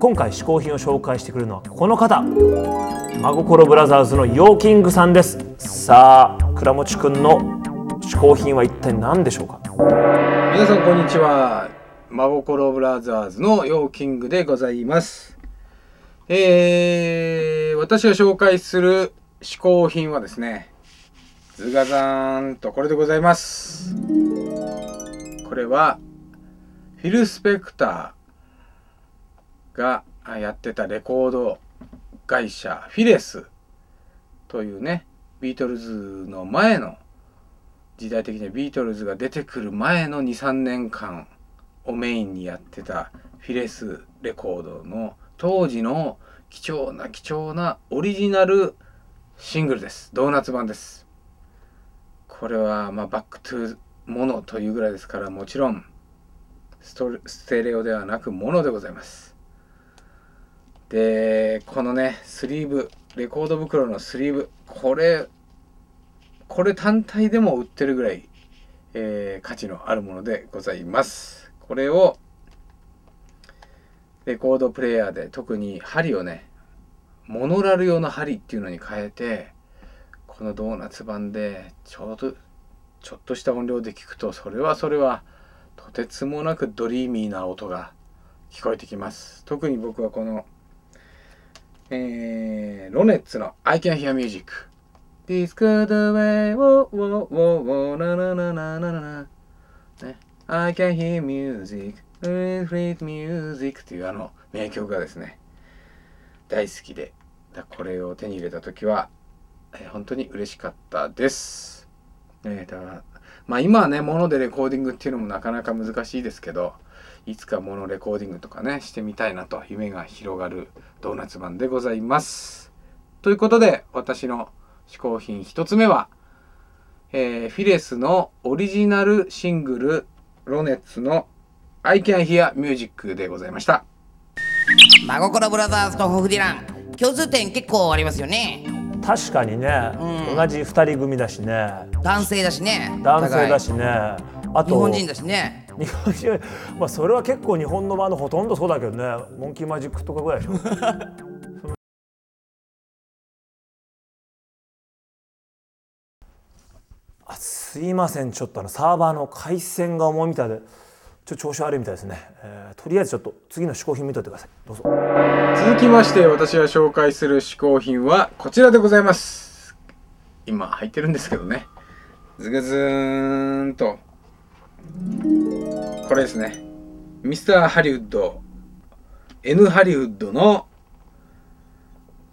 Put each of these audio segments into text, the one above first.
今回嗜好品を紹介してくれるのはこの方。真心ブラザーズのヨーキングさんです。さあ倉持くんの嗜好品は一体何でしょうか？皆さんこんにちは。真心ブラザーズのヨーキングでございます。えー、私が紹介する嗜好品はですねズガザーンとこれでございます。これはフィル・スペクターがやってたレコード会社フィレスというねビートルズの前の時代的にビートルズが出てくる前の23年間をメインにやってたフィレスレコードの当時の貴重な貴重なオリジナルシングルです。ドーナツ版です。これはまあ Back to Mono というぐらいですからもちろんストステレオではなくモノでございます。でこのねスリーブレコード袋のスリーブこれこれ単体でも売ってるぐらい、えー、価値のあるものでございます。これをレコードプレーヤーで特に針をねモノラル用の針っていうのに変えてこのドーナツ版でちょうどちょっとした音量で聞くとそれはそれはとてつもなくドリーミーな音が聞こえてきます。特に僕はこの、えー、ロネッツの I Can Hear Music Disco the way, wo, wo, wo, wo, na, na, na, na, na, na, ね。I can hear music, sweet music っていうあの名曲がですね、大好きで、これを手に入れた時は、えー、本当に嬉しかったです。えー、だからまあ今はね、モノでレコーディングっていうのもなかなか難しいですけど、いつかモノレコーディングとかね、してみたいなと夢が広がるドーナツ版でございます。ということで、私の嗜好品1つ目は、えー、フィレスのオリジナルシングルロネッツの I Can Hear Music でございました。真心ブラザーズとホフディラン。共通点結構ありますよね。確かにね、うん、同じ2人組だしね。男性だしね。男性だしね。あと日本人だしね日本人まあそれは結構日本のバンドほとんどそうだけどね。モンキーマジックとかぐらいでしょ。すいません。ちょっとあのサーバーの回線が重いみたいでちょっと調子悪いみたいですね、えー、とりあえずちょっと次の嗜好品見といてください。どうぞ。続きまして私が紹介する嗜好品はこちらでございます。今入ってるんですけどね。ズグズーンと。これですねミスターハリウッド N ハリウッドの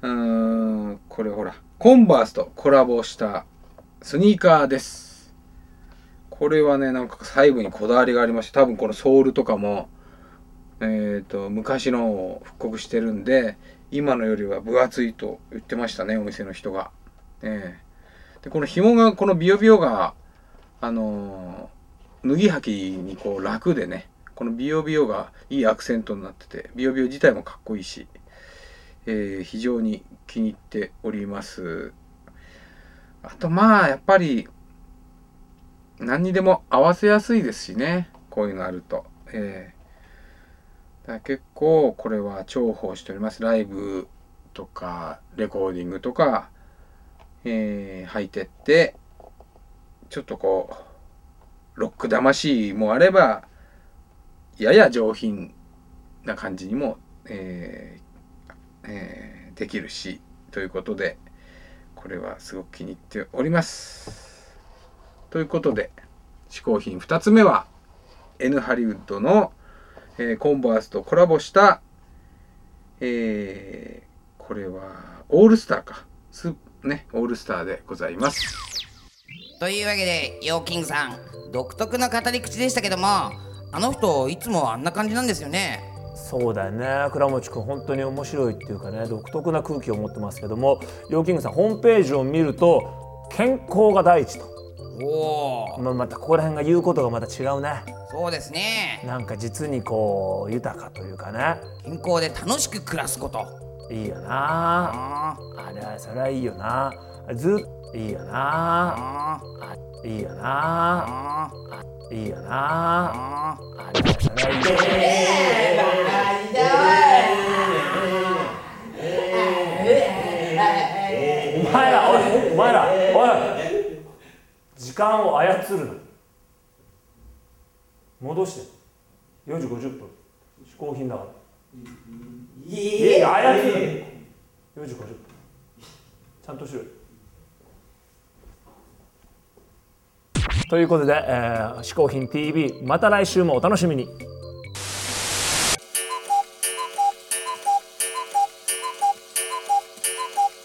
うーんこれほらコンバースとコラボしたスニーカーです。これはね、なんか細部にこだわりがありまして、多分このソールとかも、えっ、ー、と、昔のを復刻してるんで、今のよりは分厚いと言ってましたね、お店の人が。えー、で、この紐が、このビヨビヨが、あの、脱ぎ履きにこう楽でね、このビヨビヨがいいアクセントになってて、ビヨビヨ自体もかっこいいし、えー、非常に気に入っております。あとまあやっぱり何にでも合わせやすいですしねこういうのあると。えー、だ結構これは重宝しております。ライブとかレコーディングとか、えー、履いてってちょっとこうロック魂もあればやや上品な感じにも、えーえー、できるしということで。これはすごく気に入っております。ということで嗜好品2つ目は N ハリウッドの、えー、コンバースとコラボした、えー、これはオールスターかねオールスターでございます。というわけでヨーキングさん独特な語り口でしたけどもあの人いつもあんな感じなんですよね。そうだよね。倉持君本当に面白いっていうかね独特な空気を持ってますけどもヨーキングさんホームページを見ると健康が第一と、おおまあ、またここら辺が言うことがまた違うね。そうですね。なんか実にこう豊かというかね。健康で楽しく暮らすこと。いいよな。ああれはそれはいいよな。ずっいいよな。ああいいよな。あいいよな。あれはそれはいいよお前らおいお前らおい時間を操るな戻して4時50分嗜好品だからいや操るな4時50分ちゃんとしろよということで、えー、嗜好品 TV また来週もお楽しみに。